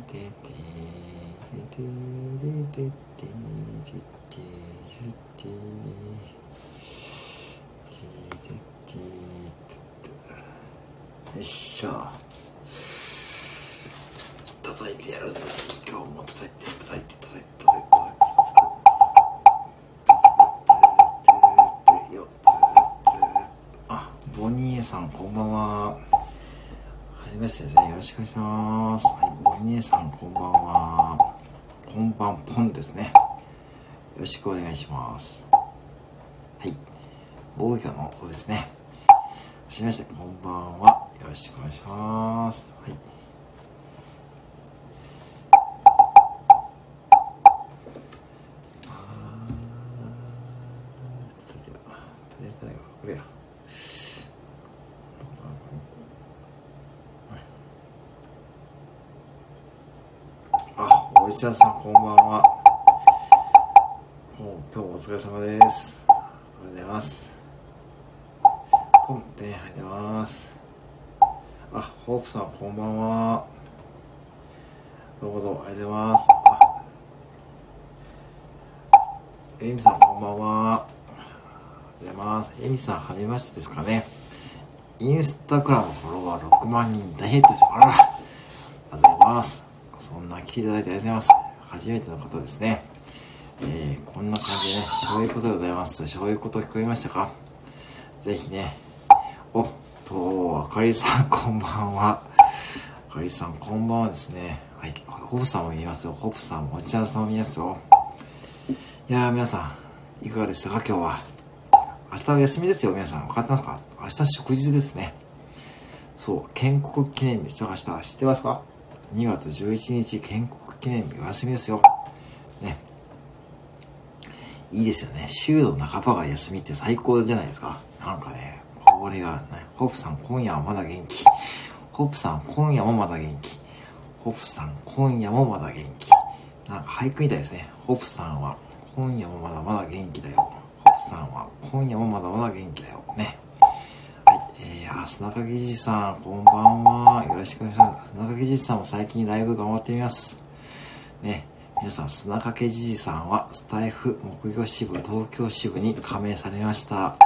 よっしゃ。叩いてやるぜ。今日も叩いて。叩いて。叩いて。叩いて。叩いて。よあボニーさんこんばんははじめまして。ですねよろしくお願いします姉さんこんばんは。こんばんぽんですね。よろしくお願いします。はい。防御のそうですね。すみましてこんばんは。よろしくお願いします。はいとりあえず誰がこれやあお医者さんこんばんは。今日もお疲れ様です。おはようございます。ポンって入ってます。あホープさんこんばんは。どうもどうもありがとうございます。あエミさんこんばんは。ありがとうございます。エミさんはじめましてですかね。インスタグラムフォロワー6万人大ヒットですあらありがとうございます。来ていただいてありがとうございます。初めての方ですね。えー、こんな感じでねそういうことでございます。そういうこと聞こえましたか？ぜひね。おっとあかりさんこんばんは。あかりさんこんばんはですね。はいホプさんも見ますよ。ホプさんもおじちゃんさんも見ますよ。いやー皆さんいかがでしたか？今日は。明日は休みですよ皆さん。分かってますか？明日祝日ですね。そう建国記念日明日知ってますか？2月11日建国記念日お休みですよ。ね。いいですよね。週の半ばが休みって最高じゃないですか。なんかねこれがね。ホップさん今夜はまだ元気。ホップさん今夜もまだ元気。ホップさん今夜もまだ元気。なんか俳句みたいですね。ホップさんは今夜もまだまだ元気だよ。ホップさんは今夜もまだまだ元気だよ。ね。はいえー、砂かけじいさんこんばんはよろしくお願いします砂かけじいさんも最近ライブ頑張ってみますね皆さん、砂かけじじさんは、スタイフ木魚支部東京支部に加盟されました。は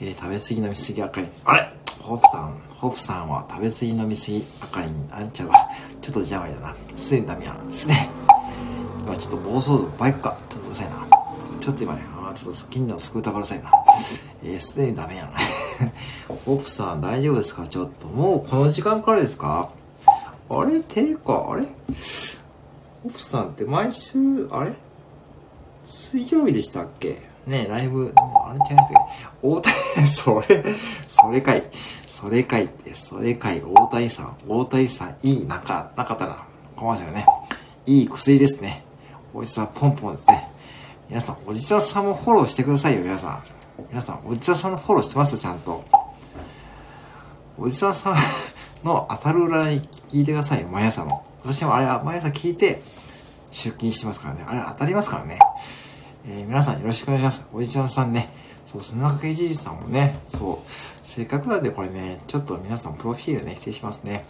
い。えー、食べ過ぎ飲み過ぎあかり。あれ？ホープさん、ホープさんは食べ過ぎ飲み過ぎあかりに、あれちゃうわ。ちょっと邪魔だな。すでにダメやん。すでに。今ちょっと暴走族、バイクか。ちょっとうるさいな。ちょっと今ね、あちょっと近所のスクーターがうるさいな。えー、すでにダメやん。ホープさん大丈夫ですか？ちょっと。もうこの時間からですか？あれ？ていうか、あれ？ホプさんって毎週、あれ？水曜日でしたっけ？ねライブ、あれ違いましたっけ？大谷、それ、それかい。それかいって、それかい。大谷さん、大谷さん、いい、なか、なかったら、コマーシャルね。いい薬ですね。おじさん、ポンポンですね。皆さん、おじちゃんさんもフォローしてくださいよ、皆さん。皆さん、おじちゃんさんのフォローしてます？ちゃんと。おじさんさんの当たる占い聞いてください、毎朝の。私もあれは、毎朝聞いて、出勤してますからね。あれ当たりますからね。えー、皆さんよろしくお願いします。おじちゃんさんね。そう、砂かけじじさんもね、そう、せっかくなんでこれね、ちょっと皆さんプロフィールね、失礼しますね。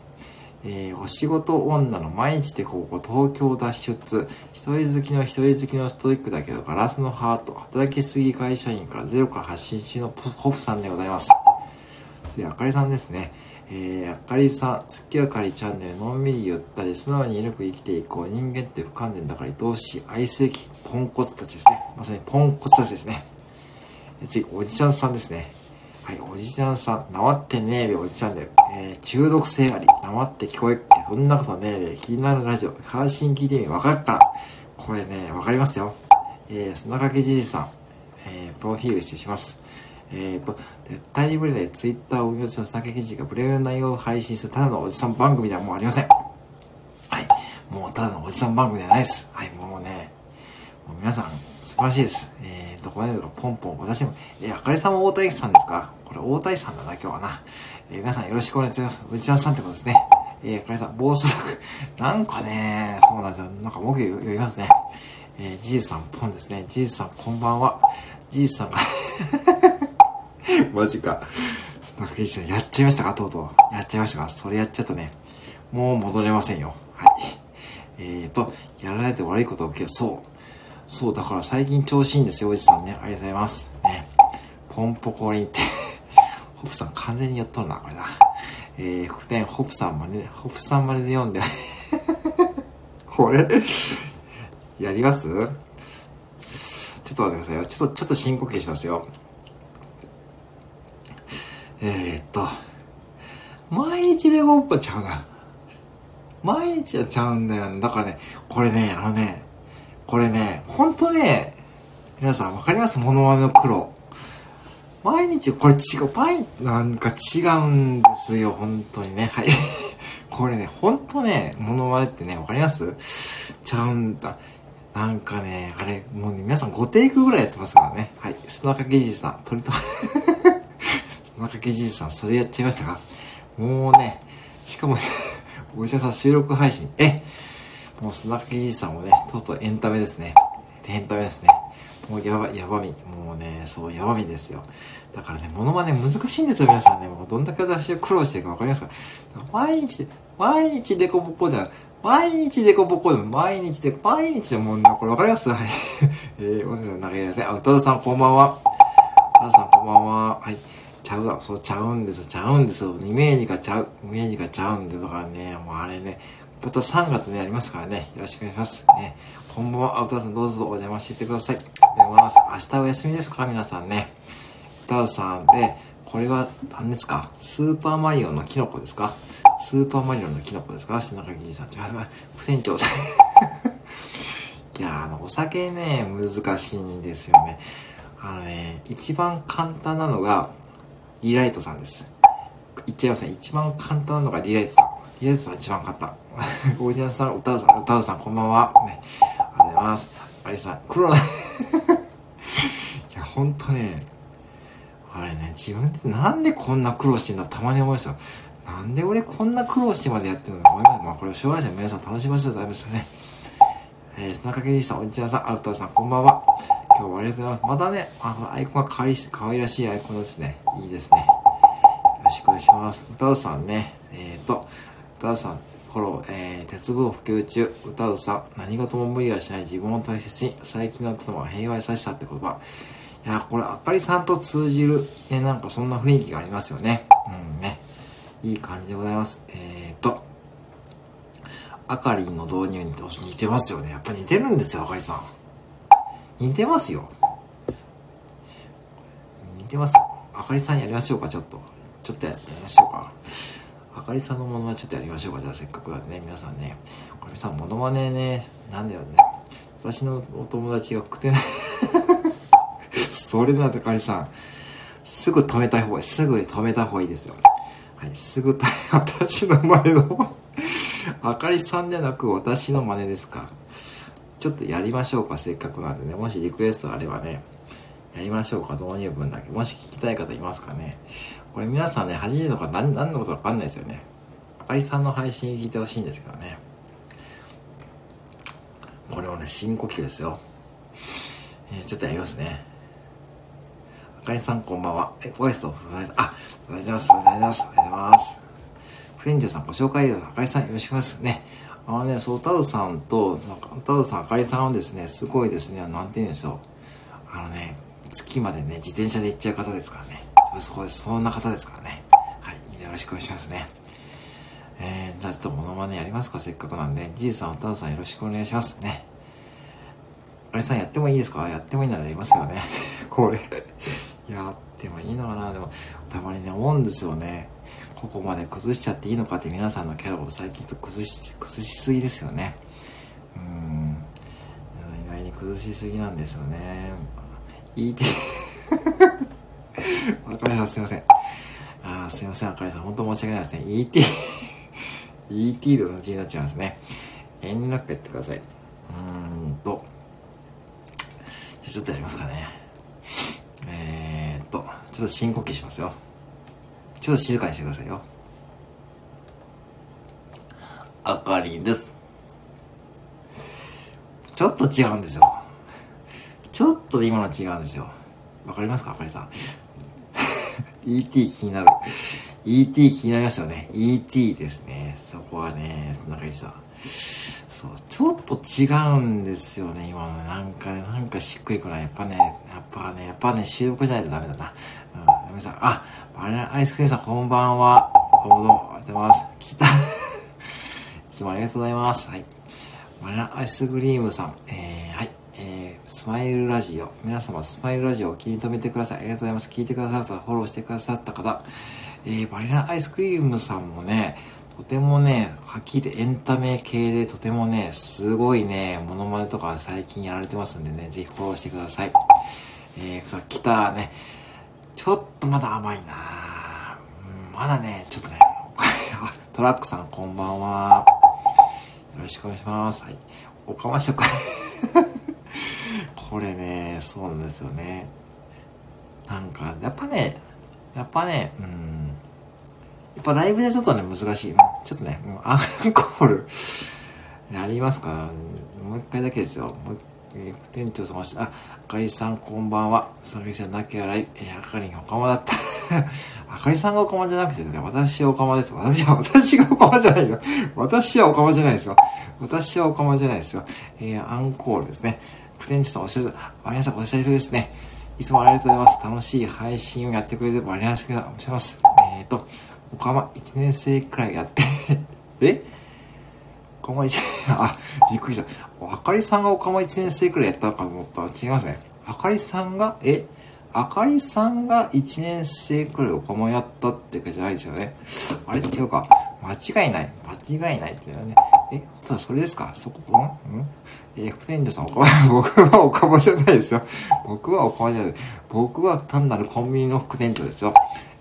えー、お仕事女の毎日でここ東京脱出。一人好きの一人好きのストイックだけどガラスのハート。働きすぎ会社員からゼロから発信中のホフさんでございます。次、あかりさんですね。えー、あかりさん、月あかりチャンネル、のんびりゆったり、素直に緩く生きていこう。人間って不完全だから愛おしい、愛すべき、ポンコツたちですね。まさにポンコツたちですね。次、おじちゃんさんですね。はい、おじちゃんさん、なまってねえべ、おじちゃんで、えー、中毒性あり、なまって聞こえっけ、そんなことねえべ、気になるラジオ、関心聞いてみ、わかるから。これね、わかりますよ。えー、砂かけじじさん、えー、プロフィールしてします。えっ、ー、と、絶対にブレないツイッターを運用する砂かけじがブレる内容を配信するただのおじさん番組ではもうありません。はい。もうただのおじさん番組ではないです。はい、もうね、もう皆さん素晴らしいです。えー、どこまでとかポンポン、私も、えー、あかりさんも大谷さんですか？これ大谷さんだな、今日はな。えー、皆さんよろしくお願いします。うちわさんってことですね。えー、あかりさん、暴走族。なんかね、そうなんですよ。なんか僕言いますね。えー、じいさんポンですね。じいさんこんばんは。じいさんが マジか。なんかやっちゃいましたか？とうとう。やっちゃいましたか？それやっちゃうとね、もう戻れませんよ。はい。えーと、やらないと悪いこと起きる。そう。そう、だから最近調子いいんですよ、おじさんね。ありがとうございます。ね。ポンポコリンって ホップさん完全に寄っとるな、これな。えー、副点、ホップさんまで、ホップさんまでで読んで これ？やります？ちょっと待ってくださいよ。ちょっと、ちょっと深呼吸しますよ。えー、っと、毎日でごっこちゃうな。毎日はちゃうんだよ。だからね、これね、あのね、これね、ほんとね、皆さんわかります？モノマネの苦労。毎日、これ違う、毎、なんか違うんですよ、本当にね。はい。これね、ほんとね、モノマネってね、わかります？ちゃうんだ。なんかね、あれ、もうね、皆さん5テイクぐらいやってますからね。はい。砂かけじいさん、鳥と 砂かけじいさん、それやっちゃいましたか？もうね、しかも、ね、お医者さん収録配信、えもう砂かけじいさんもね、とうとうエンタメですね。エンタメですね。もうやば、やばみ。もうね、そう、やばみですよ。だからね、モノマネ難しいんですよ、皆さんね。もうどんだけ私が苦労してるかわかりますか？毎日で、毎日デコボコじゃん。毎日デコボコでも、毎日で、毎日でもう、これわかります？はい。えー、投げません。あ、宇多田さんこんばんは。宇多田さんこんばんは。はい。ちゃうわ。そう、ちゃうんですよ。ちゃうんですよ。イメージがちゃう。イメージがちゃうんで、だからね、もうあれね、また3月にありますからね、よろしくお願いします。ね、こんばんは、宇多田さんどうぞお邪魔していってください。ありがとうございます。明日お休みですか？皆さんね。宇多田さんで、これは何ですか？スーパーマリオのキノコですか？スーパーマリオのキノコですか？品中銀さん。違う、副船長さん。いや、あの、お酒ね、難しいんですよね。あのね、一番簡単なのが、リライトさんです。言っちゃいますね。一番簡単なのがリライトさん。リライトさん一番簡単。おじさん、歌うさん、歌うさん、こんばんは。ね、ありがとうございます。ありさん、黒な、いや、ほんとね、あれね、自分でなんでこんな苦労してんだたまに思いますよ。なんで俺こんな苦労してまでやってるのか思います。まあこれ、障害者の皆さん楽しませてございましたね。えー、砂かけじいさん、おじさん、アウターさん、こんばんは。今日はありがとうございます。またね、あのアイコンがかわい可愛らしいアイコンですね。いいですね。よろしくお願いします。歌うさんね、えっ、ー、と、歌うさん、フォロー、えー、鉄分普及中、歌うさ、何事も無理はしない自分を大切に、最近のったのは平和優しさって言葉。いや、これ、あかりさんと通じる、ね、なんかそんな雰囲気がありますよね。うんね。いい感じでございます。えーと、あかりの導入に似てますよね。やっぱ似てるんですよ、あかりさん。似てますよ。似てますよ。あかりさんやりましょうか、ちょっと。ちょっとやりましょうか。あかりさんのものまねちょっとやりましょうか。じゃあせっかくなんでね、皆さんね。あかりさん、ものまねね、なんだよね。私のお友達が食ってない。それなんてかりさん、すぐ止めた方がいい。すぐ止めた方がいいですよ。はい、すぐ、私の真似のあかりさんじゃなく私の真似ですか。ちょっとやりましょうか、せっかくなんでね。もしリクエストあればね、やりましょうか、導入文だけ。もし聞きたい方いますかね。これ皆さんね、初めての方何、何のことかわかんないですよね。あかりさんの配信聞いてほしいんですけどね。これもね、深呼吸ですよ。えー、ちょっとやりますね。あかりさんこんばんは。え、ボイスと、あ、おはようございます。おはようございます。おはようございます。フレンジョさんご紹介あかりさんよろしくお願いしますね。あのね、そう、タウさんと、タウさん、あかりさんはですね、すごいですね、なんて言うんでしょう。あのね、月までね、自転車で行っちゃう方ですからね。そこで。そんな方ですからね。はい。よろしくお願いしますね。えー、じゃあちょっとモノマネやりますかせっかくなんで。じいさん、タウさんよろしくお願いしますね。あれさんやってもいいですか？やってもいいならやりますよね。これ やってもいいのかな？でも、たまにね、思うんですよね。ここまで崩しちゃっていいのかって皆さんのキャラを最近ちょっと崩し、崩しすぎですよね。うん。意外に崩しすぎなんですよね。ET あ かりさんすいません。ああ、すいません、あかりさん。本当申し訳ないですね。ET ET と同じになっちゃいますね。遠慮くやってください。うーんと。じゃちょっとやりますかね。えー、っと、ちょっと深呼吸しますよ。ちょっと静かにしてくださいよ。あかりです。ちょっと違うんですよ。ちょっと今の違うんですよ。わかりますか？あかりさん。ET 気になる。ET 気になりますよね。ET ですね。そこはね、中井さん。そう、ちょっと違うんですよね、今の。なんかね、なんかしっくりくない。やっぱね、やっぱね、やっぱね、収録じゃないとダメだな。うん、ダメさん。あ、バナナアイスクリームさん、こんばんは。どうもどうも、ありがとうございます。来た。いつもありがとうございます。はい。バナナアイスクリームさん、えー、スマイルラジオ。皆様、スマイルラジオを気に留めてください。ありがとうございます。聞いてくださった、フォローしてくださった方。えー、バニラアイスクリームさんもね、とてもね、はっきり言ってエンタメ系でとてもね、すごいね、モノマネとか最近やられてますんでね、ぜひフォローしてください。えー、さ、来たね、ちょっとまだ甘いなうん、まだね、ちょっとね、トラックさんこんばんは。よろしくお願いします。はい。おかましょか。これね、そうなんですよね。なんか、やっぱね、やっぱね、うん。やっぱライブでちょっとね、難しい。ちょっとね、もうアンコール、やりますかもう一回だけですよ。もうえー、店長様し、あ、あかりさんこんばんは。それじゃなきゃらい、え、あかりがおかまだった。あかりさんがおかまじゃなくて、ね、私はおかまです。私は、私がおかまじゃないよ。私はおかまじゃないですよ。私はおかまじゃないですよ。えー、アンコールですね。副店長さんおっしゃる、あ皆さんおっしゃるですね。いつもありがとうございます。楽しい配信をやってくれて、ありがとうございます。えっ、ー、と、おかま1年生くらいやって え？おかま1年、あ、びっくりした。あかりさんがおかま1年生くらいやったのかと思ったら違いますね。あかりさんが、え？あかりさんが1年生くらいおかまやったってかじゃないですよね。あれ？違うか。間違いない。間違いないっていうね。え、ただそれですか？そこ、んん？えー、副店長さん、僕はおかまじゃないですよ。僕はおかまじゃない。僕は単なるコンビニの副店長ですよ。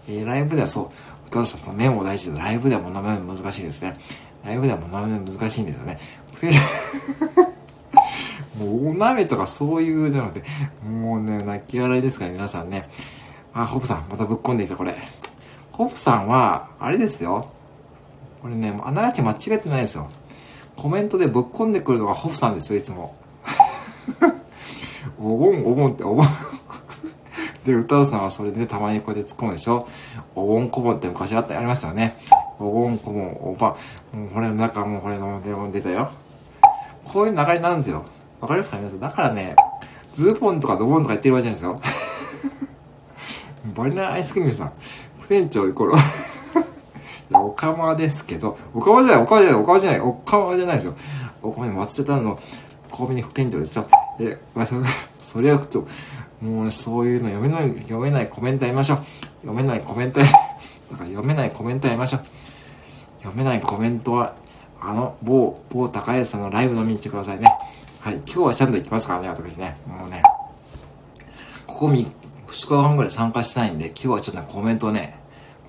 えー、ライブではそう、歌さんさんメモ大事で、ライブではもう名め難しいですね。ライブではもう名め難しいんですよね。もうお鍋とかそういうじゃなくて、もうね、泣き笑いですから皆さんね。あ、ホップさん、またぶっ込んでいた、これ。ホップさんは、あれですよ。これね、あながち間違えてないですよ。コメントでぶっ込んでくるのがホフさんですよ、いつも。お盆、お盆って、お 盆で、歌うさんはそれで、ね、たまにこうやって突っ込むでしょ。お盆こぼんって昔あった、ありましたよね。お盆こぼん、おば、もうこれの中、もうこれの電話出たよ。こういう流れになるんですよ。わかりますか皆さん。だからね、ズーポンとかドボンとか言ってるわけじゃないですよ。バニラアイスクリームさん、副店長イコール。や、おかまですけど、おかまじゃない、おかまじゃない、おかまじゃない、おかまじゃないですよ。おかまに松ちゃったの、コンビニ副店長ですよ。で、まあ、それ、それはちょっと、もうそういうの読めない、読めないコメントやりましょう。読めないコメントや、だから読めないコメントやりましょう。読めないコメントは、あの、某、某高安さんのライブ飲みに来てくださいね。はい、今日はちゃんと行きますからね、私ね。もうね、ここ2日間ぐらい参加したいんで、今日はちょっとね、コメントね、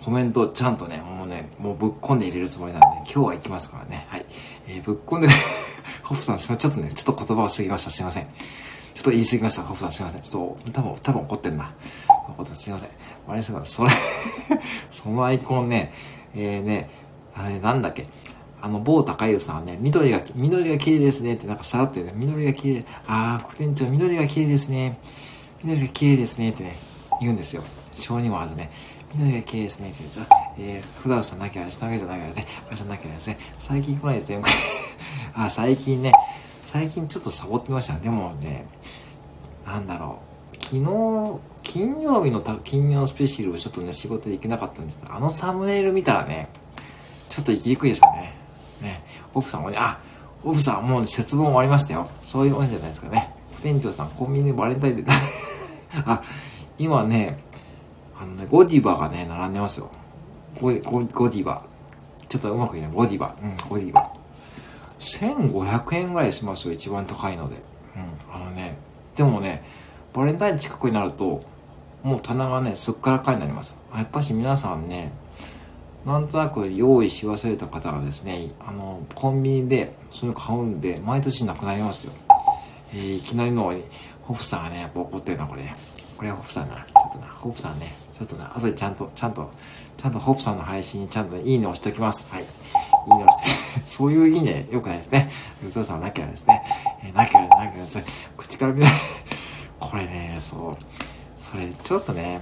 コメントをちゃんとね、もうね、もうぶっ込んで入れるつもりなんで、今日は行きますからね。はい。えー、ぶっ込んで、ホップさん、ちょっとね、ちょっと言葉を過ぎました。すいません。ちょっと言い過ぎました。ホップさん、すいません。ちょっと、多分、多分怒ってんな。すいません。マリスが、それ そのアイコンね、えー、ね、あれ、なんだっけ。あの、某高湯さんはね、緑が、緑が綺麗ですねってなんかさらってね、緑が綺麗、あー、副店長、緑が綺麗ですね。緑が綺麗ですねってね、言うんですよ。小児もあるね。緑が綺麗ですね。って言うと、えー、普段さんなきゃです。なきゃじゃなきゃですね。あさんなきゃですね。最近来ないですね。あ、最近ね、最近ちょっとサボってました。でもね、なんだろう。昨日、金曜日の金曜スペシャルをちょっとね、仕事で行けなかったんですけどあのサムネイル見たらね、ちょっと行きにくいですよね。ね、オフさんもね、あ、オフさんもう節分終わりましたよ。そういうもんじゃないですかね。店長さん、コンビニでバレンタインで、あ、今ね、あのね、ゴディバがね、並んでますよ。ゴゴゴディバ。ちょっとうまく言えない。ゴディバ。うん、ゴディバ。1500円ぐらいしますよ、一番高いので。うん、あのね、でもね、バレンタイン近くになると、もう棚がね、すっからかになります。やっぱし皆さんね、なんとなく用意し忘れた方がですね、あの、コンビニでそういうの買うんで、毎年なくなりますよ。えー、いきなりの、ホフさんがね、やっぱ怒ってるな、これ。これはホフさんな。ちょっとな、ホフさんね、ちょっとね、後でちゃんと、ちゃんと、ちゃんとホップさんの配信にちゃんと、ね、いいね押しておきます。はい。いいね押して、そういういいね、良くないですね。うとさんはなきゃですね。えー、なきゃなきゃですね。口から見ない。これね、そう。それ、ちょっとね、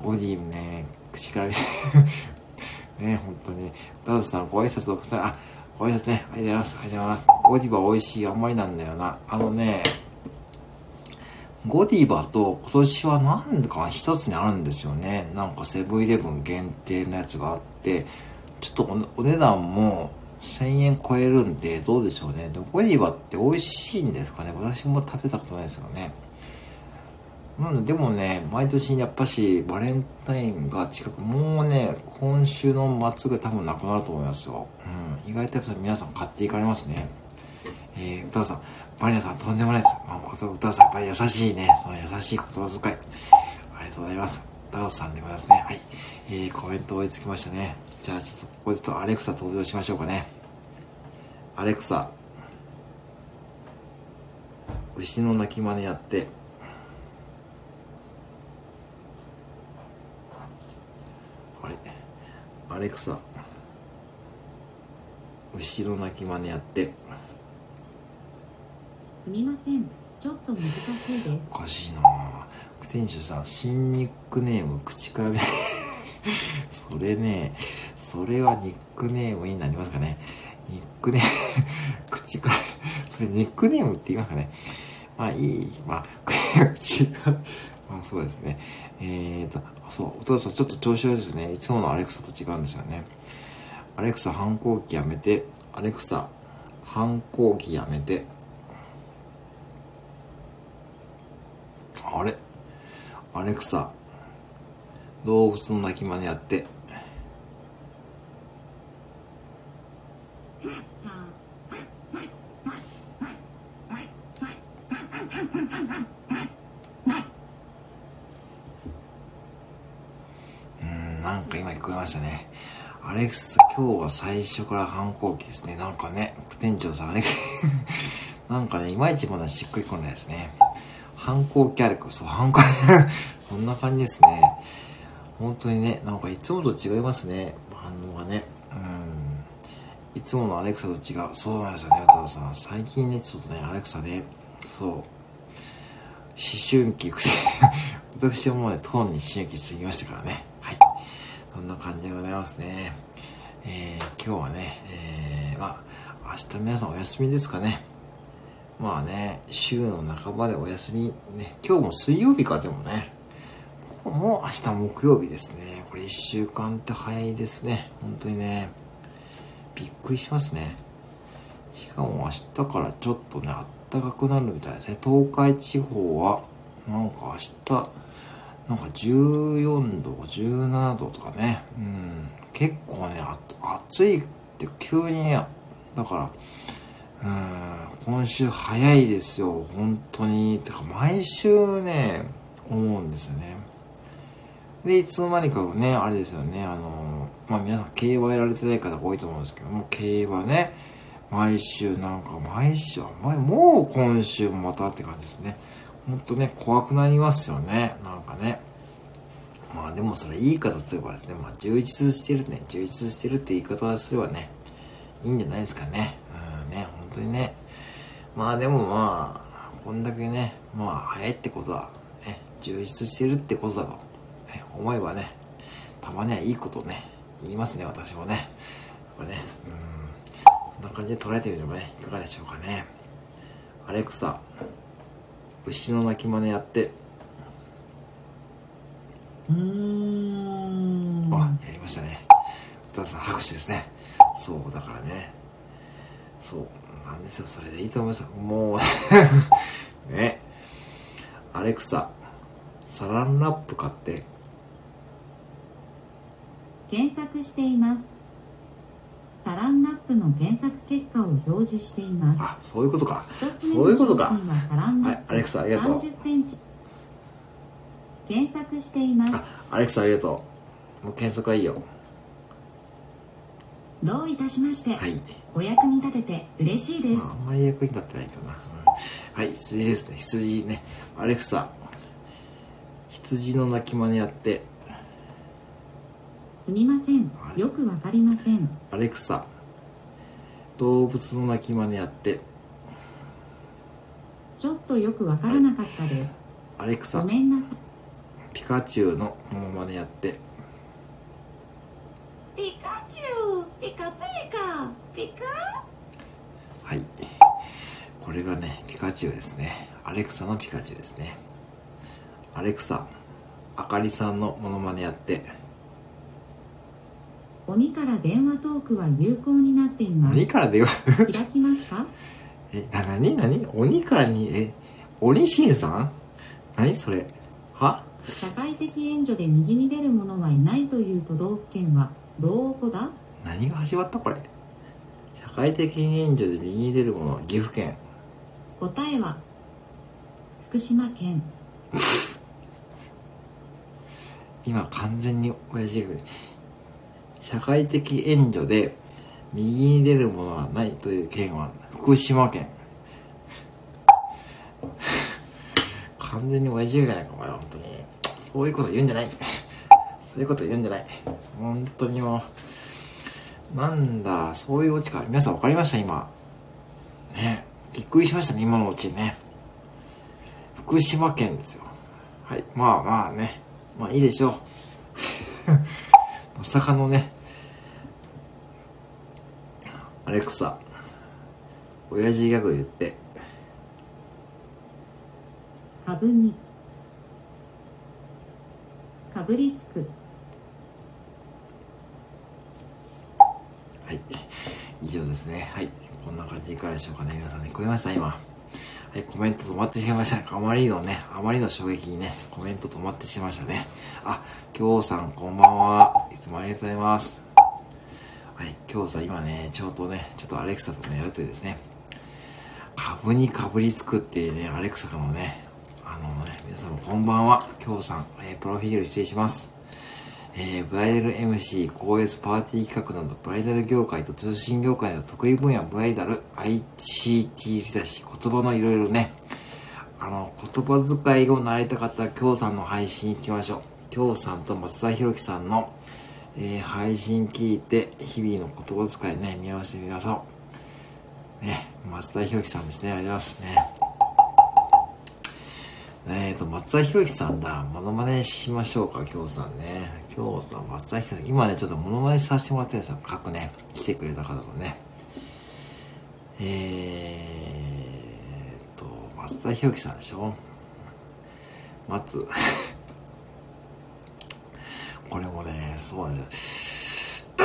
うん、ボディもね、口から見ない ね、本当に。ダウスさん、ご挨拶をしたら、あ、ご挨拶ね。ありがとうございます。ありがとうございます。ゴディバ美味しい。あんまりなんだよな。あのね、ゴディバと今年はなんか一つにあるんですよね。なんかセブンイレブン限定のやつがあって、ちょっとお値段も1000円超えるんで、どうでしょうね。でもゴディバって美味しいんですかね私も食べたことないですよね。うん、でもね、毎年やっぱしバレンタインが近く、もうね、今週の末が多分なくなると思いますよ。うん、意外とやっぱ皆さん買っていかれますね。えー、歌さん、バニラさんとんでもないです。まあ、歌さん、やっぱり優しいね。その優しい言葉遣い。ありがとうございます。ダオさんでございますね。はい。えー、コメント追いつきましたね。じゃあ、ちょっと、ここでちょっとアレクサ登場しましょうかね。アレクサ。牛の鳴き真似やって。あれアレクサ。牛の鳴き真似やって。すみません。ちょっと難しいです。おかしいな。店主さん新ニックネーム口から それねそれはニックネームになりますかね。ニックネーム口からそれニックネームって言いますかね。まあいいまあ口からまあそうですね。えーとそうお父さんちょっと調子悪いですね。いつものアレクサと違うんですよね。アレクサ反抗期やめてアレクサ反抗期やめて。あれ？アレクサ、動物の鳴き真似やって。うん、なんか今聞こえましたね。アレクサ、今日は最初から反抗期ですね。なんかね、副店長さん、アレクサ なんかね、いまいちまだしっくりこないですね。反抗期歩く。そう、反抗、こんな感じですね。本当にね、なんかいつもと違いますね。反応がね。うん。いつものアレクサと違う。そうなんですよね、歌さん。最近ね、ちょっとね、アレクサね、そう。思春期くて、私はもうね、とうに思春期過ぎましたからね。はい。そんな感じでございますね。えー、今日はね、えー、まあ、明日皆さんお休みですかね。まあね、週の半ばでお休み、ね、今日も水曜日かでもね、もう明日木曜日ですね。これ一週間って早いですね。本当にね、びっくりしますね。しかも明日からちょっとね、あったかくなるみたいですね。東海地方は、なんか明日、なんか14度、17度とかね、うん、結構ね、暑いって急にね、だから、うん、今週早いですよ、本当に。てか、毎週ね、思うんですよね。で、いつの間にかね、あれですよね、あの、まあ皆さん競馬やられてない方が多いと思うんですけども、競馬ね、毎週なんか、毎週、前、もう今週もまたって感じですね。ほんとね、怖くなりますよね、なんかね。まあでもそれいい方すればですね、まあ充実してるね、充実してるって言い方すればね、いいんじゃないですかね。当にね。まあでもまあ、こんだけね、まあ早いってことは、ね、充実してるってことだと、ね、思えばね、たまにはいいことね、言いますね、私もね。やっぱね、うん、そんな感じで捉えてみればね、いかがでしょうかね。アレクサ、牛の鳴き真似やって。うーん。あ、やりましたね。歌さん拍手ですね。そう、だからね。そう。なんですよ。それでいいと思います。もう ね。アレクサ、サランラップ買って。検索しています。サランラップの検索結果を表示しています。あ、そういうことか。そういうことか。はい、アレクサありがとう。30センチ。検索しています。あ、アレクサありがとう。もう検索はいいよ。どういたしまして。はい。お役に立てて嬉しいです、まあ、あんまり役に立ってないけどな、うん、はい羊ですね。羊ね。アレクサ羊の鳴き真似やって。すみません。よくわかりません。アレクサ動物の鳴き真似やって。ちょっとよくわからなかったです、アレクサごめんなさい。ピカチュウのモノマネやって。ピカピカピカピカはい。これがね、ピカチュウですね。アレクサのピカチュウですね。アレクサ、あかりさんのモノマネやって。鬼から電話トークは有効になっています。鬼から電話、開きますか？え、な、なになに鬼からに、え、鬼しんさん？何？それ。は？社会的援助で右に出る者はいないという都道府県はどこだ？何が始まった？これ。社会的援助で右に出るものは岐阜県。答えは福島県。今完全に親父が社会的援助で右に出るものはないという県は福島県。完全に親父がないかお前は本当に。そういうこと言うんじゃない。そういうこと言うんじゃない。本当にもうなんだそういうオチか。皆さん分かりました今。ね。びっくりしましたね今のオチね。福島県ですよ。はい。まあまあね。まあいいでしょう。まさかのね。アレクサ親父ギャグ言って。株に。かぶりつく。はい。以上ですね。はい。こんな感じでいかがでしょうかね。皆さんね聞こえました？今。はい。コメント止まってしまいました。あまりのねあまりの衝撃にねコメント止まってしまいましたね。あ京さんこんばんは。いつもありがとうございます。はい。京さん今ねちょうどねちょっとアレクサとのやつですね。株にかぶりつくっていうねアレクサのねあのね皆さんもこんばんは。京さん、えープロフィール失礼します。えーブライダル MC、高越パーティー企画など、ブライダル業界と通信業界の得意分野、ブライダル、ICT リテラシ、言葉のいろいろね、あの、言葉遣いを習いたかったら、京さんの配信行きましょう。京さんと松田博樹さんの、えー配信聞いて、日々の言葉遣いね、見合わせてみましょう。ね、松田博樹さんですね、ありがとうございますね。えーと、松田博樹さんだ。モノマネしましょうか、今日さんね。今日さ、松田博樹さん。今ね、ちょっとモノマネさせてもらってるんですよ。各ね、来てくれた方のね。えーと、松田博樹さんでしょ？松。これもね、そうなんですよ。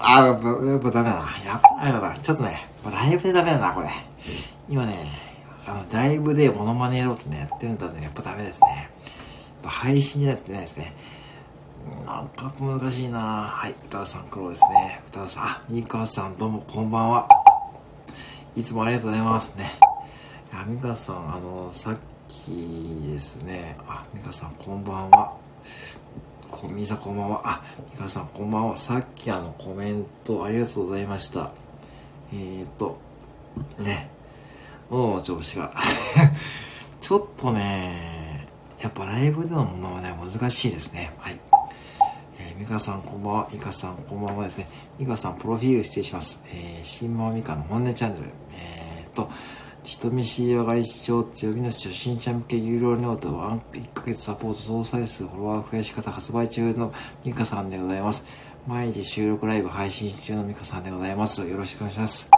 あ、やっぱ、やっぱダメだな。やっぱダメだな。ちょっとね、ライブでダメだな、これ。今ね、あの、ライブでモノマネやろうとね、やってるんだっね、やっぱダメですね。っぱ配信じゃなくてないですね。なんか難しいなはい、歌うさん苦労ですね。歌うさん、あ、ミカさんどうもこんばんは。いつもありがとうございますね。いや、ミカさん、あの、さっきですね、あ、ミカさんこんばんは。こみさんこんばんは。あ、ミカさんこんばんは。さっきあのコメントありがとうございました。えーと、ね、喉の調子が。ちょっとね、やっぱライブでのものはね、難しいですね。はい。えー、ミカさんこんばんは。ミカさんこんばんはですね。ミカさんプロフィール失礼します。えー、新マミカの本音チャンネル。えーと、人見知り上がり視聴強みの初心者向け有料ノート1 1ヶ月サポート総再生フォロワー増やし方発売中のミカさんでございます。毎日収録ライブ配信中のミカさんでございます。よろしくお願いします。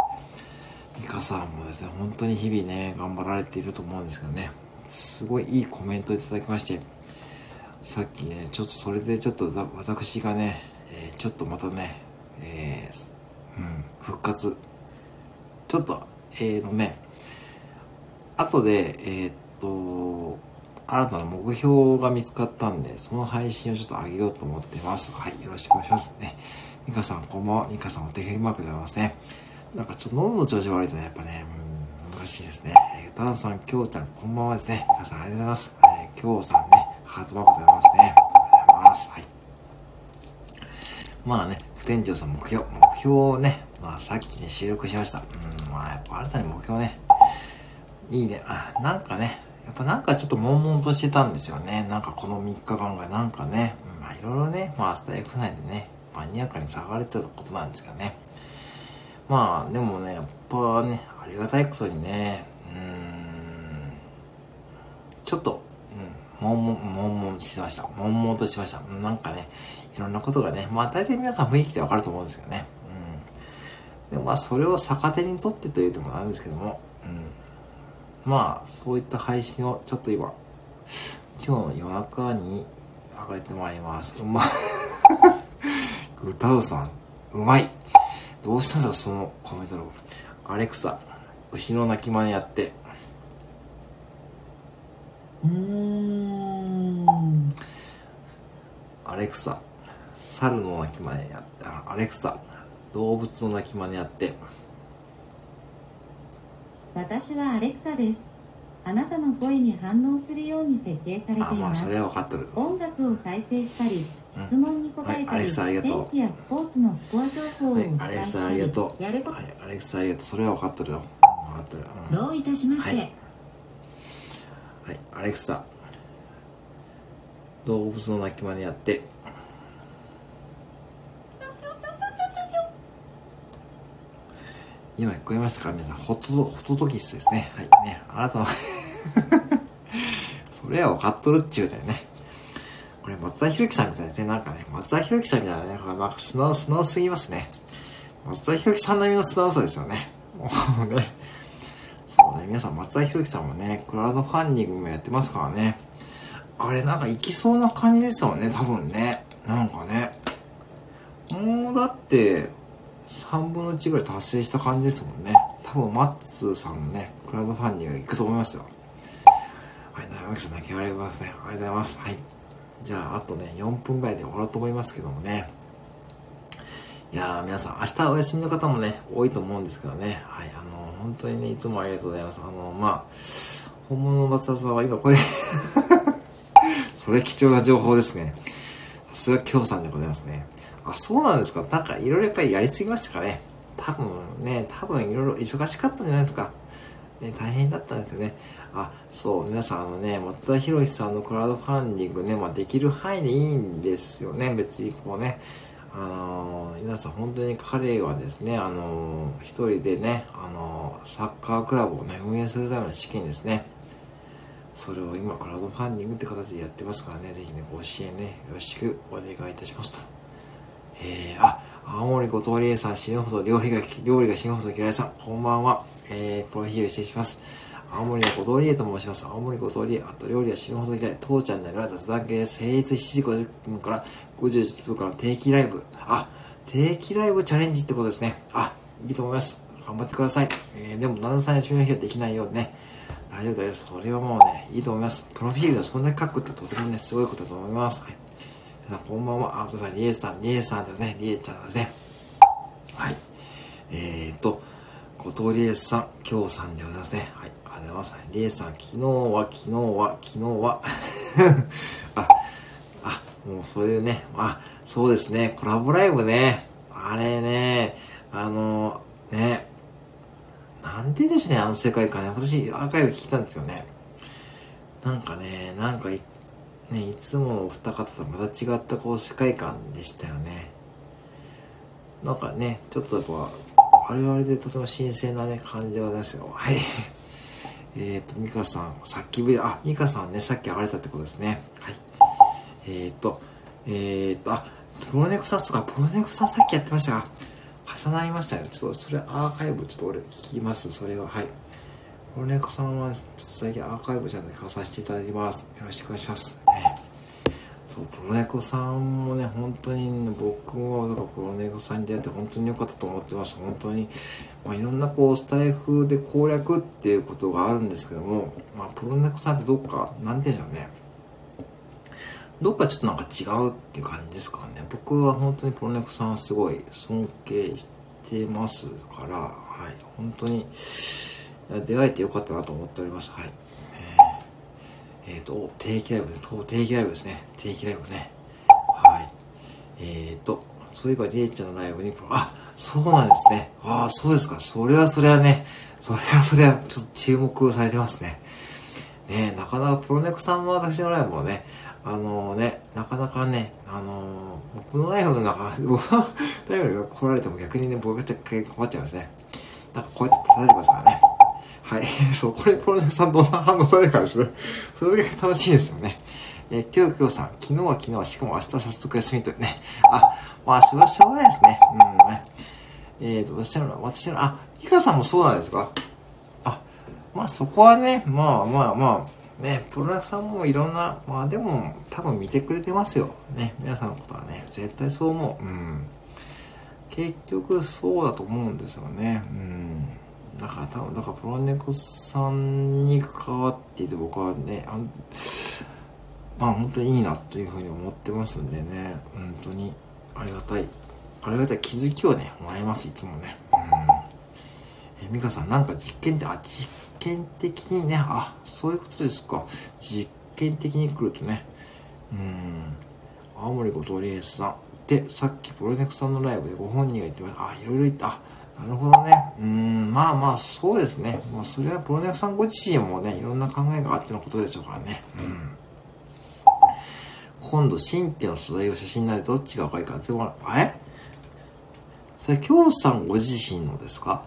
ミカさんもですね、本当に日々ね、頑張られていると思うんですけどね、すごいいいコメントいただきまして、さっきね、ちょっとそれでちょっと私がね、えーちょっとまたね、えーうん、復活。ちょっと、えーとね、後で、えーっと、新たな目標が見つかったんで、その配信をちょっと上げようと思ってます。はい、よろしくお願いしますね。ミカさん、こんばんは。ミカさん、お手振りマークでございますね。なんかちょっと喉の調子悪いとね、やっぱね、うん、難しいですね。えー、タンさん、きょうちゃん、こんばんはですね。皆さん、ありがとうございます。えー、きょうさんね、ハートマークでございますね。ありがとうございます。はい。まあね、不天井さん目標、目標をね、まあさっきね、収録しました。うん、まあやっぱ新たに目標ね、いいね。あ、なんかね、やっぱなんかちょっと悶々としてたんですよね。なんかこの3日間がなんかね、まあいろいろね、まあスタイフ内でね、まあにやかに騒がれてたことなんですけどね。まあでもね、やっぱね、ありがたいことにね、ちょっと、うん、悶々、悶々としてました。悶々としました。なんかね、いろんなことがね、まあ大体皆さん雰囲気でわかると思うんですけどね。うん。でまあそれを逆手にとってというともなんですけども、うん。まあそういった配信をちょっと今、今日の夜中に上げてまいます。うまい。歌うさん、うまい。どうしたんですか、そのコメントの。アレクサ、牛の鳴き真似やって。うーん。アレクサ、猿の鳴き真似やって。アレクサ、動物の鳴き真似やって。私はアレクサです。あなたの声に反応するように設計されています。あ、まあ、それは分かってる。音楽を再生したり、質問に答えたり、うんはい、天気やスポーツのスコア情報をお伝えしたり、はい、やること、はい、アレクサありがとう。それは分かってるよ。分かってる。うん、どういたしまして。はい、はい、アレクサ。動物の鳴き真似やって。今聞こえましたか？皆さん、ホットド、ホットトキスですね。はい。ね。あなたのそれは分かっとるっちゅうだよね。これ、松田博樹さんみたいですね。なんかね、松田博樹さんみたいなね、なんか素直、素直すぎますね。松田博樹さん並みの素直さですよね。もうね。皆さん、松田博樹さんもね、クラウドファンディングもやってますからね。あれ、なんか行きそうな感じですよね、多分ね。なんかね。もう、だって、3分の1ぐらい達成した感じですもんね。多分、マッツさんのね、クラウドファンディング行くと思いますよ。はい、長木さん泣き笑いますね。ありがとうございます。はい。じゃあ、あとね、4分ぐらいで終わろうと思いますけどもね。いやー、皆さん、明日お休みの方もね、多いと思うんですけどね。はい、あのー、本当にね、いつもありがとうございます。あのー、まあ、本物の松田さんは今これ それ貴重な情報ですね。さすが京さんでございますね。あ、そうなんですか。なんかいろいろやっぱりやりすぎましたかね。多分ね、多分いろいろ忙しかったんじゃないですか。ね、大変だったんですよね。あ、そう、皆さんあのね、松田博さんのクラウドファンディングね、まあできる範囲でいいんですよね。別にこうね。あの、皆さん本当に彼はですね、あのー、一人でね、あの、サッカークラブをね、運営するための資金ですね。それを今、クラウドファンディングって形でやってますからね、ぜひね、ご支援ね、よろしくお願いいたしますと。えー、あ、青森ごとりえさん、死ぬほど料理が、料理が死ぬほど嫌いさん、こんばんは。えー、プロフィール失礼します。青森のごとりえと申します。青森ごとりえ、あと料理は死ぬほど嫌い。父ちゃんなら雑談系です。平日7時50分から51分から定期ライブ。あ、定期ライブチャレンジってことですね。あ、いいと思います。頑張ってください。えー、でも、旦那さん休みの日はできないようね。大丈夫だよ。それはもうね、いいと思います。プロフィールがそんなに書くってとてもね、すごいことだと思います。はい。さん、こんばんは。あ、お父さん、りえさん、りえさんですね。りえちゃんですね。はい。えーと、後藤りえさん、今日さんでございますね。はい。ありがとうございます。りえさん、昨日は、昨日は、昨日は、あ、あ、もうそういうね、あ、そうですね、コラボライブね。あれね、あの、ね、なんて言うんでしょうね、あの世界観ね。私、アーカイブ聞いたんですよね。なんかね、なんかいつ、ね、いつもお二方とまた違ったこう世界観でしたよね。なんかね、ちょっとこう、あれはあれでとても新鮮なね、感じでございますよ。はい。えっ、ー、と、ミカさん、さっきぶり、あ、ミカさんね、さっき上がれたってことですね。はい。えっ、ー、と、えっ、ー、と、あ、プロネクサスとか、プロネクサスさっきやってましたが、重なりましたよ。ちょっと、それアーカイブ、ちょっと俺聞きます。それは、はい。プロネクさんはちょっと最近アーカイブじゃないかさせていただきます。よろしくお願いします。そう、プロネコさんもね、本当に、僕も、だからプロネコさんに出会って本当に良かったと思ってました。本当に、まあ、いろんなこう、スタイフで攻略っていうことがあるんですけども、まあ、プロネコさんってどっか、なんて言うんでしょうね。どっかちょっとなんか違うっていう感じですかね。僕は本当にプロネコさんはすごい尊敬してますから、はい、本当に、出会えてよかったなと思っております。はい。えー、えー、と、定期ライブ、定期ライブですね。定期ライブね。はい。えーと、そういえば、りえちゃんのライブに、あ、そうなんですね。ああ、そうですか。それはそれはね、それはそれは、ちょっと注目されてますね。ねなかなかプロネクさんの私のライブもね、あのー、ね、なかなかね、あのー、僕のライブの中、僕のライブに来られても逆にね、僕が困っちゃいますね。なんかこうやって叩いてますからね。はい。そう、これ、プロネさんどんな反応されるかですね。それが楽しいですよね。えー、きょうきょうさん、昨日は昨日は、しかも明日早速休みとね。あ、まあ、それはしょうがないですね。うんね。えーと、私の、私の、あ、ひかさんもそうなんですか？あ、まあそこはね、まあまあまあ、ね、プロダクさんもいろんな、まあでも、多分見てくれてますよ。ね、皆さんのことはね、絶対そう思う。うん。結局そうだと思うんですよね。うん。だから多分、だからプロネコさんに関わっていて僕はね、あまあ本当にいいなというふうに思ってますんでね、本当にありがたい。ありがたい気づきをね、もらいます、いつもね。うん。え、美香さん、なんか実験って、あ、実験的にね、あ、そういうことですか。実験的に来るとね、うん。青森後藤理恵さん。で、さっきプロネクさんのライブでご本人が言ってました。あ、いろいろ言った。あ、なるほどね。うん、まあまあ、そうですね。まあ、それはプロネクさんご自身もね、いろんな考えがあってのことでしょうからね。うん。今度、新規の素材を写真なでどっちが若いかってもらう。え？それ、京さんご自身のですか？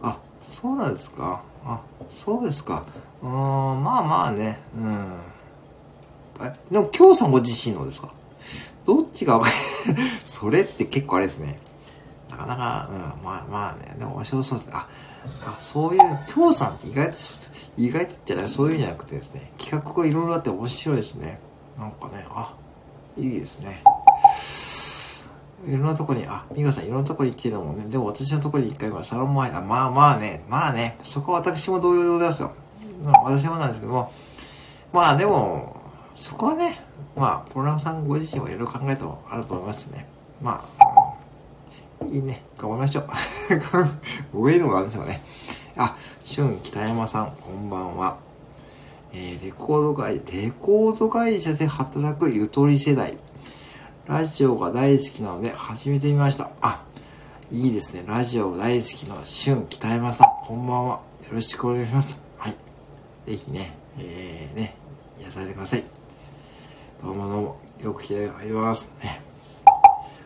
あ、そうなんですかあ、そうですか。うん、まあまあね。うん。え、でも、京さんご自身のですか？どっちが若い？それって結構あれですね。かなか、うん、まあまあね。でも面白そうですね。あ、あそういう、京さんって意外と、意外とじゃない、そういうんじゃなくてですね、企画がいろいろあって面白いですね。なんかね、あ、いいですね。いろんなとこに、あ、ミカさんいろんなとこに来てるのもね。でも私のところに一回はサロン前だ。まあまあね、まあね、そこは私も同様でございますよ。まあ私もなんですけども、まあでも、そこはね、まあ、ポランさんご自身はいろいろ考えてもあると思いますね。まあ、いいね。頑張りましょう。上のがあるんですよね。あ、春北山さん、こんばんは。えー、レコード会、レコード会社で働くゆとり世代。ラジオが大好きなので始めてみました。あ、いいですね。ラジオ大好きの春北山さん、こんばんは。よろしくお願いします。はい。ぜひね、えー、ね、癒されてください。どうもどうも、よく来てありますね。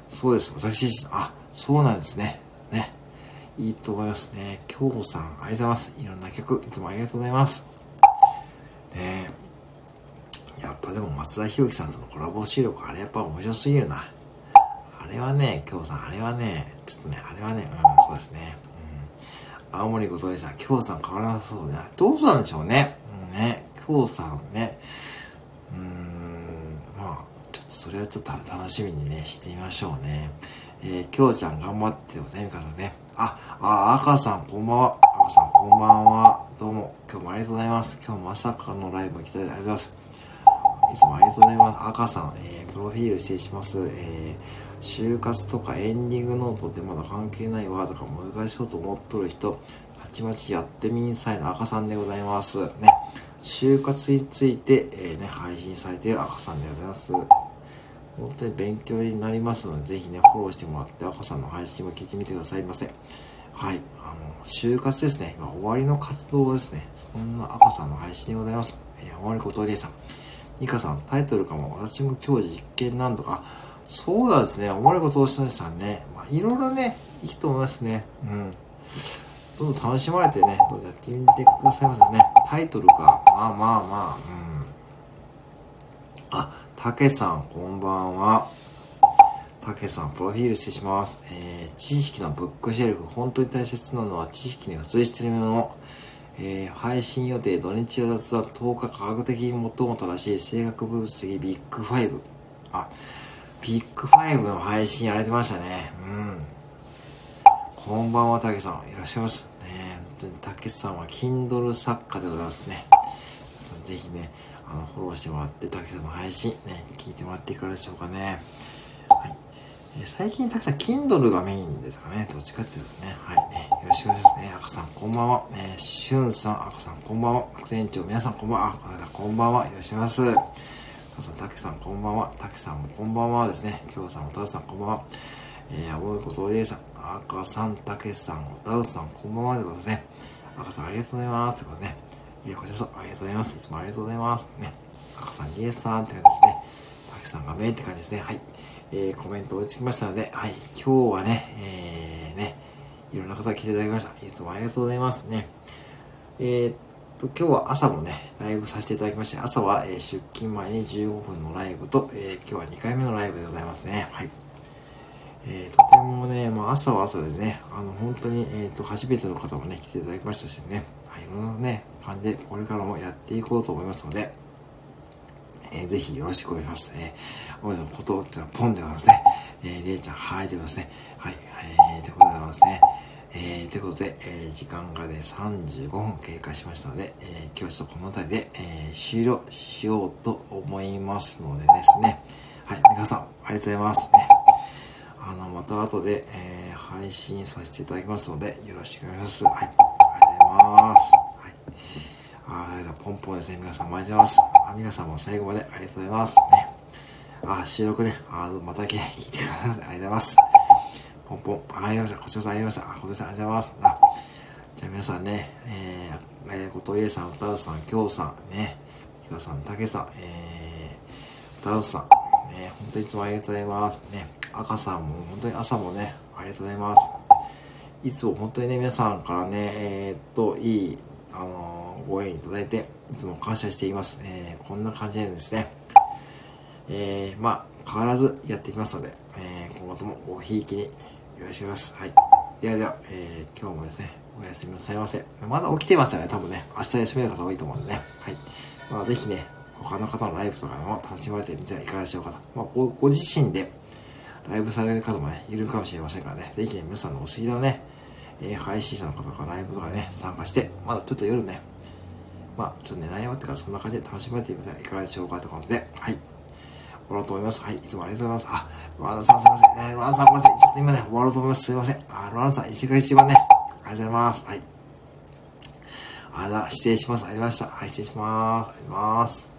そうです。私自身、あ、そうなんですね。ね。いいと思いますね。京子さん、ありがとうございます。いろんな曲、いつもありがとうございます。ねやっぱでも松田博樹さんとのコラボ収録あれやっぱ面白すぎるなあれはね京子さんあれはねちょっとねあれはねうんそうですねうん青森ごとりさん京子さん変わらなさそうでどうなんでしょうねうんね京子さんねうーんまあちょっとそれはちょっと楽しみにねしてみましょうねえー、京ちゃん頑張ってよね、みかさんね。あ、あ、赤さんこんばんは。赤さんこんばんは。どうも、今日もありがとうございます。今日まさかのライブ来てありがとうございます。いつもありがとうございます。赤さん、えー、プロフィール失礼します。えー、就活とかエンディングノートってまだ関係ないワードか難しそうと思っとる人、たちまちやってみんさいの赤さんでございます。ね。就活について、えー、ね、配信されている赤さんでございます。本当に勉強になりますので、ぜひね、フォローしてもらって、赤さんの配信も聞いてみてくださいませ。はい。あの、就活ですね。今、終わりの活動ですね。そんな赤さんの配信でございます。えー、終わりことお姉さん。ミカさん、タイトルかも。私も今日実験なんとか。そうなんですね。終わりことお姉さんね。まあ、いろいろね、いいと思いますね。うん。どんどん楽しまれてね、どうやってみてくださいませね。タイトルか。まあまあまあ、うん。あ、たけさん、こんばんは。たけさん、プロフィール失礼します。えー、知識のブックシェルフ。本当に大切なのは知識に付随しているもの。えー、配信予定、土日は雑談、10日科学的に最も正しい性格分析ビッグ5。あ、ビッグ5の配信やれてましたね。うん。こんばんは、たけさん。いらっしゃいます。ね本当にたけさんは Kindle 作家でございますね。ぜひね、あの、フォローしてもらって、たけさんの配信、ね、聞いてもらっていかがでしょうかね。はい。えー最近たくさん Kindle がメインですかね。どっちかっていうとね。はいね。よろしくお願いしますね。赤さんこんばんは。えー、しゅんさん、赤さんこんばんは。副店長、皆さんこんばんは。あ、こんばんは。いらっしゃいます。さん、たけさんこんばんは。たけさんもこんばんはですね。きょうさん、おたさんこんばんは。えー、あぼいことおじいさん、赤さん、たけさん、おたうさんこんばんはでございますね。赤さんありがとうございます。ということでね。いや、こちらこそありがとうございます。いつもありがとうございます。ね。赤さん、りえさんって感じですね。たけさんがめって感じですね。はい。えー、コメント追いつきましたので、はい、今日はね、えー、ね、いろんな方が来ていただきました。いつもありがとうございますね。えー、っと、今日は朝もね、ライブさせていただきまして、朝は、えー、出勤前に15分のライブと、えー、今日は2回目のライブでございますね。はい。えー、とてもね、まあ、朝は朝でね、あの、本当に、えっ、と、初めての方もね、来ていただきましたしね、はい、ろんなね、感じで、これからもやっていこうと思いますので、えー、ぜひよろしくお願いします。えー、俺のことってのはポンでございますね。えー、りえちゃん、はいでございますね。はい、えー、でございますね。えー、ということで、えー、時間がね、35分経過しましたので、えー、今日ちょっとこの辺りで、えー、終了しようと思いますのでですね。はい、皆さん、ありがとうございます。ね、あの、また後で、えー、配信させていただきますので、よろしくお願いします。は、います。はい。あー、ポンポンですね。皆さん、ありがとうございます。あ皆さんも最後までありがとうございます。ね。あ、収録ね、あ、また聞いてください。ありがとうございます。ポンポン、ありがとうございました。こちらさんありがとうございました。あ、こちらさんありがとうございます。あじゃあ皆さんね、えー、えー、ことりえさん、歌うさん、きょうさん、ね、ひかさん、たけさん、えー、歌うさん、ね、本当にいつもありがとうございます。ね、赤さんも本当に朝もね、ありがとうございます。いつも本当にね、皆さんからね、えー、っと、いい、あのー、ご縁いただいて、いつも感謝しています。えー、こんな感じでですね、えー、まあ、変わらずやっていきますので、えー、今後ともごひいきによろしくお願いします。はい。ではでは、えー、今日もですね、おやすみなさいませ。まだ起きてますよね、多分ね。明日休みの方多いと思うんでね。はい。まあ、ぜひね、他の方のライブとかも楽しまれてみてはいかがでしょうかと。まあ、ごご自身でライブされる方もね、いるかもしれませんからね。ぜひね、皆さんのお好きなね、えー、配信者の方とかライブとかね、参加して、まだちょっと夜ね、まあ、ちょっとね、内容ってからそんな感じで楽しまれてみてはいかがでしょうかということで、はい。終わろうと思います。はい、いつもありがとうございます。あ、ロナンさんすいません。ね、ロナンさんごめんなさい。ちょっと今ね、終わろうと思います。すいません。あ、ロナンさん、一回一番ね、ありがとうございます。はい。あら、失礼します。ありました。はい、失礼します。あります。